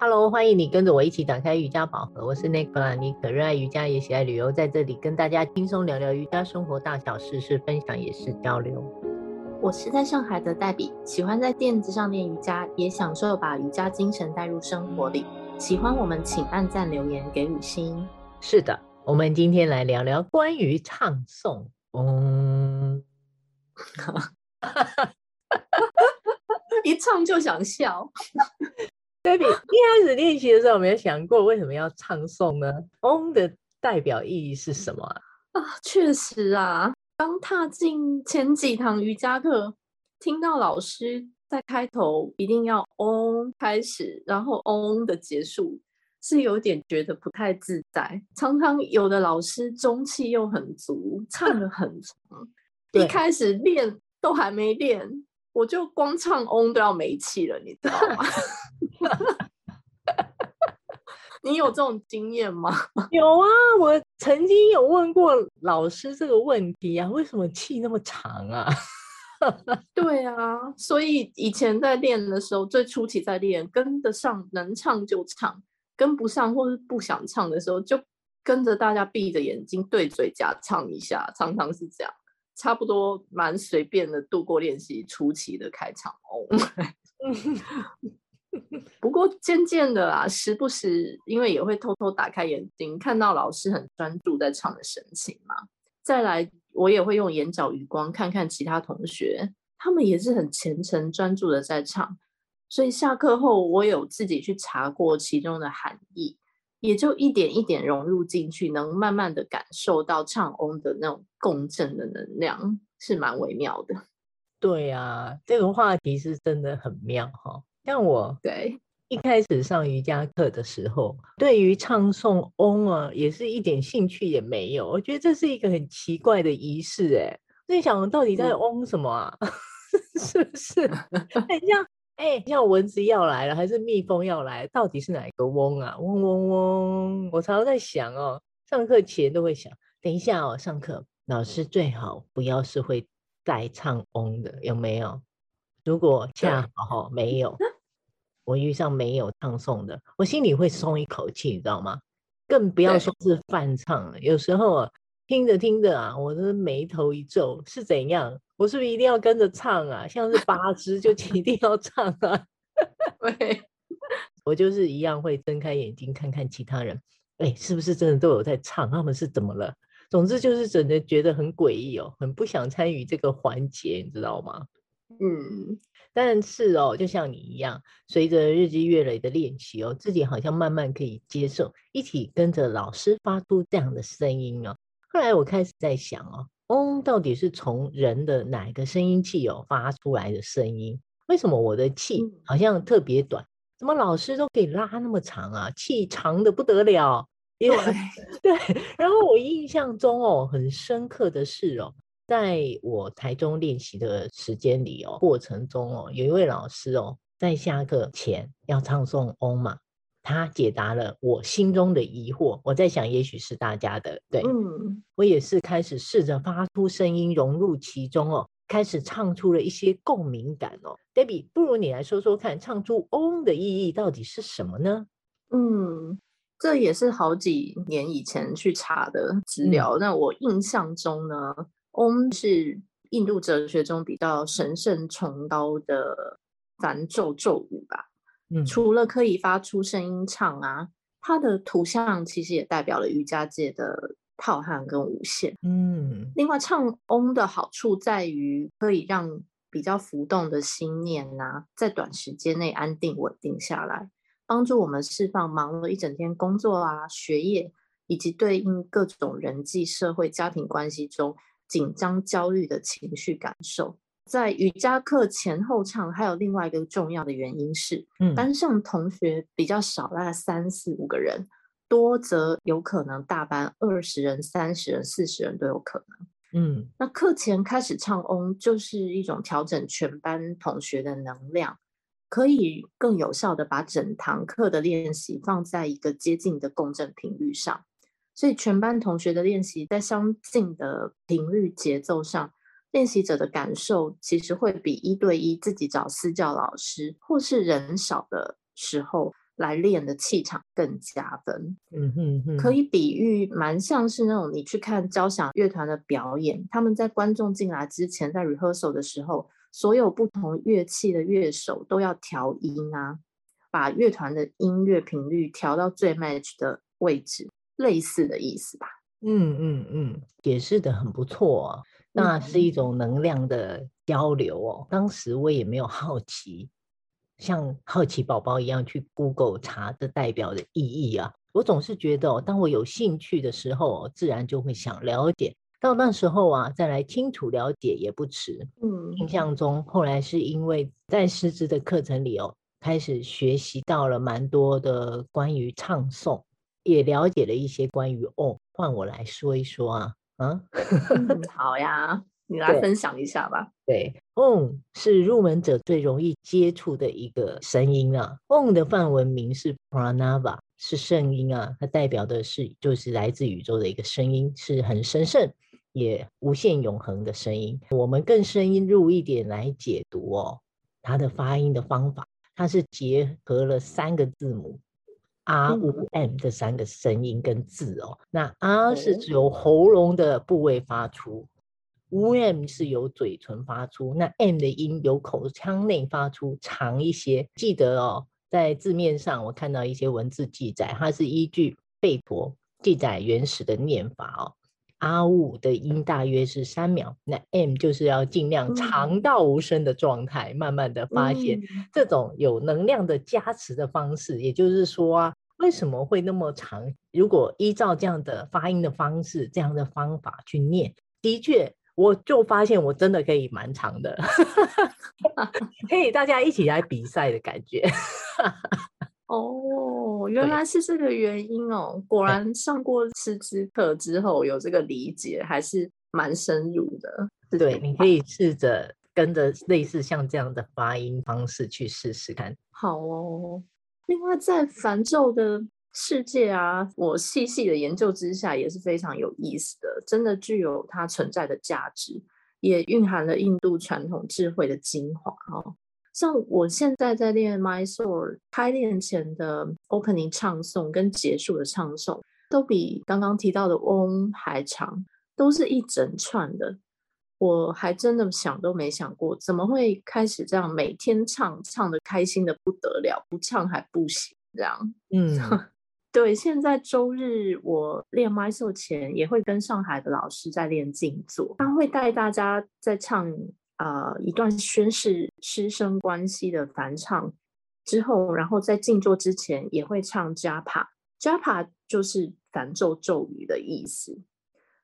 Hello，欢迎你跟着我一起打开瑜伽宝盒。我是 Nicola，你可热爱瑜伽也喜爱旅游，在这里跟大家轻松聊聊瑜伽生活大小事，是分享也是交流。我是在上海的黛比，喜欢在垫子上练瑜伽，也享受把瑜伽精神带入生活里。喜欢我们请按赞留言给五星。是的，我们今天来聊聊关于唱诵。嗯，一唱就想笑。一开始练习的时候，有没有想过为什么要唱诵呢？嗡的代表意义是什么啊？啊，确实啊，刚踏进前几堂瑜伽课，听到老师在开头一定要嗡开始，然后嗡的结束，是有点觉得不太自在。常常有的老师中气又很足，唱的很长，一开始练都还没练。我就光唱嗡都要没气了，你知道吗？你有这种经验吗？有啊，我曾经有问过老师这个问题啊，为什么气那么长啊？对啊，所以以前在练的时候，最初期在练，跟得上能唱就唱，跟不上或是不想唱的时候，就跟着大家闭着眼睛对嘴假唱一下，常常是这样。差不多蛮随便的度过练习初期的开场哦，不过渐渐的啊，时不时因为也会偷偷打开眼睛，看到老师很专注在唱的神情嘛。再来，我也会用眼角余光看看其他同学，他们也是很虔诚专注的在唱。所以下课后，我有自己去查过其中的含义。也就一点一点融入进去，能慢慢的感受到唱翁的那种共振的能量，是蛮微妙的。对啊，这个话题是真的很妙哈。像我对一开始上瑜伽课的时候，对于唱诵嗡啊，也是一点兴趣也没有。我觉得这是一个很奇怪的仪式，哎，在想到底在嗡什么啊？嗯、是不是？很像。哎、欸，像蚊子要来了，还是蜜蜂要来？到底是哪一个嗡啊？嗡嗡嗡！我常常在想哦，上课前都会想，等一下哦，上课老师最好不要是会带唱嗡的，有没有？如果恰好没有，我遇上没有唱诵的，我心里会松一口气，你知道吗？更不要说是泛唱了，有时候啊。听着听着啊，我的眉头一皱，是怎样？我是不是一定要跟着唱啊？像是八支 就一定要唱啊？对，我就是一样会睁开眼睛看看其他人，哎，是不是真的都有在唱？他们是怎么了？总之就是整的觉得很诡异哦，很不想参与这个环节，你知道吗？嗯，但是哦，就像你一样，随着日积月累的练习哦，自己好像慢慢可以接受，一起跟着老师发出这样的声音哦。后来我开始在想哦，嗡到底是从人的哪个声音器哦发出来的声音？为什么我的气好像特别短？怎么老师都可以拉那么长啊？气长的不得了。对 对。然后我印象中哦，很深刻的是哦，在我台中练习的时间里哦，过程中哦，有一位老师哦，在下课前要唱诵嗡嘛。他解答了我心中的疑惑，我在想，也许是大家的。对，嗯，我也是开始试着发出声音，融入其中哦，开始唱出了一些共鸣感哦。Debbie，不如你来说说看，唱出嗡的意义到底是什么呢？嗯，这也是好几年以前去查的资料。那、嗯、我印象中呢，嗡是印度哲学中比较神圣崇高的梵咒咒语吧。嗯除了可以发出声音唱啊，它的图像其实也代表了瑜伽界的浩瀚跟无限。嗯，另外唱嗡的好处在于可以让比较浮动的心念呐、啊，在短时间内安定稳定下来，帮助我们释放忙了一整天工作啊、学业以及对应各种人际、社会、家庭关系中紧张、焦虑的情绪感受。在瑜伽课前后唱，还有另外一个重要的原因是，嗯，班上同学比较少，大概三四五个人，多则有可能大班二十人、三十人、四十人都有可能。嗯，那课前开始唱嗡，就是一种调整全班同学的能量，可以更有效的把整堂课的练习放在一个接近的共振频率上，所以全班同学的练习在相近的频率节奏上。练习者的感受其实会比一对一自己找私教老师或是人少的时候来练的气场更加分。嗯哼哼，可以比喻蛮像是那种你去看交响乐团的表演，他们在观众进来之前，在 rehearsal 的时候，所有不同乐器的乐手都要调音啊，把乐团的音乐频率调到最 match 的位置，类似的意思吧。嗯嗯嗯，解释的很不错哦。那是一种能量的交流哦。当时我也没有好奇。像好奇宝宝一样去 Google 查这代表的意义啊！我总是觉得，当我有兴趣的时候，自然就会想了解。到那时候啊，再来清楚了解也不迟。嗯，印象中后来是因为在师资的课程里哦，开始学习到了蛮多的关于唱诵，也了解了一些关于哦。换我来说一说啊，啊，嗯、好呀。你来分享一下吧。对，Om 是入门者最容易接触的一个声音啊。Om 的梵文名是 Pranava，是圣音啊，它代表的是就是来自宇宙的一个声音，是很神圣也无限永恒的声音。我们更深入一点来解读哦，它的发音的方法，它是结合了三个字母 R、U、M 这三个声音跟字哦。那 R 是只有喉咙的部位发出。M 是由嘴唇发出，那 M 的音由口腔内发出，长一些。记得哦，在字面上我看到一些文字记载，它是依据贝陀记载原始的念法哦。阿呜的音大约是三秒，那 M 就是要尽量长到无声的状态，嗯、慢慢的发现这种有能量的加持的方式。也就是说啊，为什么会那么长？如果依照这样的发音的方式，这样的方法去念，的确。我就发现我真的可以蛮长的，可以大家一起来比赛的感觉。哦，原来是这个原因哦！果然上过师资课之后有这个理解，还是蛮深入的。对，你可以试着跟着类似像这样的发音方式去试试看。好哦。另外，在梵咒的。世界啊，我细细的研究之下也是非常有意思的，真的具有它存在的价值，也蕴含了印度传统智慧的精华哦。像我现在在练 Mysore 开练前的 Opening 唱诵跟结束的唱诵，都比刚刚提到的 Om 还长，都是一整串的。我还真的想都没想过，怎么会开始这样每天唱，唱的开心的不得了，不唱还不行这样，嗯。对，现在周日我练 Mysore 前也会跟上海的老师在练静坐，他会带大家在唱啊、呃、一段宣誓师生关系的梵唱之后，然后在静坐之前也会唱 Japa，Japa 就是梵咒咒语的意思。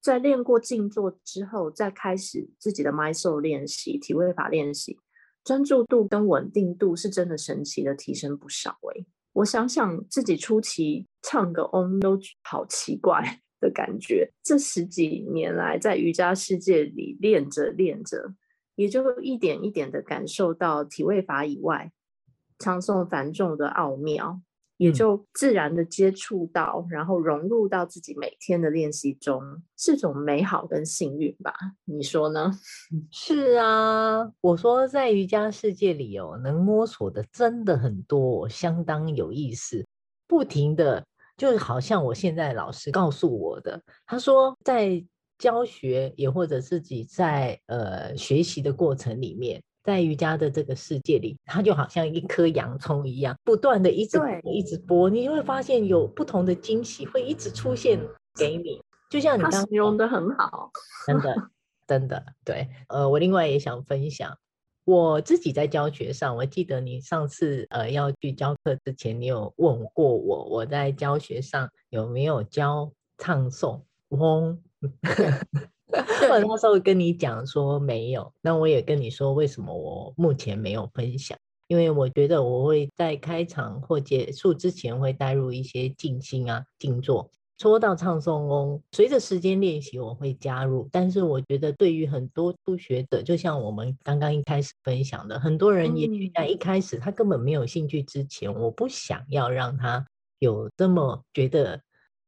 在练过静坐之后，再开始自己的 m y s o 练习、体位法练习，专注度跟稳定度是真的神奇的提升不少诶。我想想自己初期唱个 Om 都好奇怪的感觉。这十几年来在瑜伽世界里练着练着，也就一点一点的感受到体位法以外唱诵繁重的奥妙。也就自然的接触到，然后融入到自己每天的练习中，是种美好跟幸运吧？你说呢？是啊，我说在瑜伽世界里哦，能摸索的真的很多，相当有意思。不停的，就好像我现在老师告诉我的，他说在教学也或者自己在呃学习的过程里面。在瑜伽的这个世界里，它就好像一颗洋葱一样，不断的一直一直剥，你会发现有不同的惊喜会一直出现给你。就像你刚刚形容的很好，真的真的对。呃，我另外也想分享，我自己在教学上，我记得你上次呃要去教课之前，你有问过我，我在教学上有没有教唱诵嗡。我那时候跟你讲说没有，那我也跟你说为什么我目前没有分享，因为我觉得我会在开场或结束之前会带入一些静心啊、静坐。说到唱诵功，随着时间练习我会加入，但是我觉得对于很多初学者，就像我们刚刚一开始分享的，很多人也许在一开始他根本没有兴趣之前，我不想要让他有这么觉得。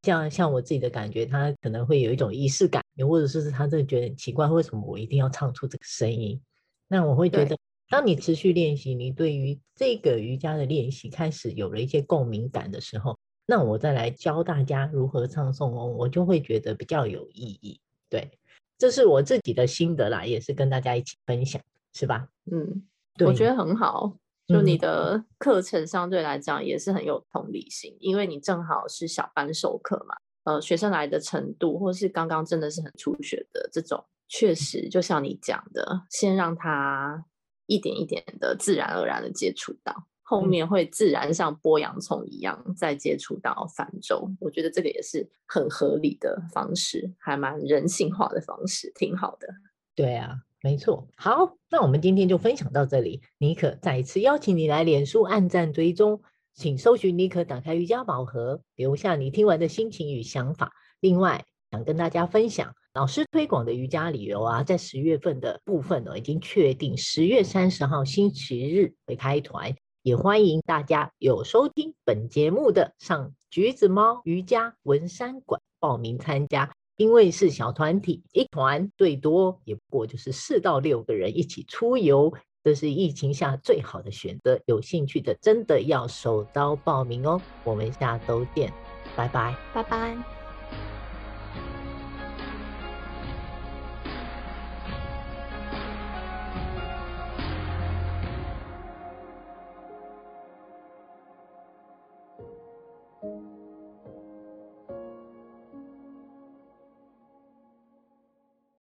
像像我自己的感觉，他可能会有一种仪式感，又或者是他真的觉得很奇怪，为什么我一定要唱出这个声音？那我会觉得当你持续练习，你对于这个瑜伽的练习开始有了一些共鸣感的时候，那我再来教大家如何唱诵哦，我就会觉得比较有意义。对，这是我自己的心得啦，也是跟大家一起分享，是吧？嗯，我觉得很好。就你的课程相对来讲也是很有同理心，因为你正好是小班授课嘛。呃，学生来的程度，或是刚刚真的是很初学的这种，确实就像你讲的，先让他一点一点的自然而然的接触到，后面会自然像剥洋葱一样再接触到泛舟。我觉得这个也是很合理的方式，还蛮人性化的方式，挺好的。对啊，没错。好，那我们今天就分享到这里。妮可再一次邀请你来脸书按赞追踪。请搜寻妮可打开瑜伽宝盒，留下你听完的心情与想法。另外，想跟大家分享老师推广的瑜伽旅游啊，在十月份的部分呢，已经确定十月三十号星期日会开团，也欢迎大家有收听本节目的上橘子猫瑜伽文山馆报名参加。因为是小团体，一团最多也不过就是四到六个人一起出游。这是疫情下最好的选择，有兴趣的真的要手刀报名哦！我们下周见，拜拜，拜拜。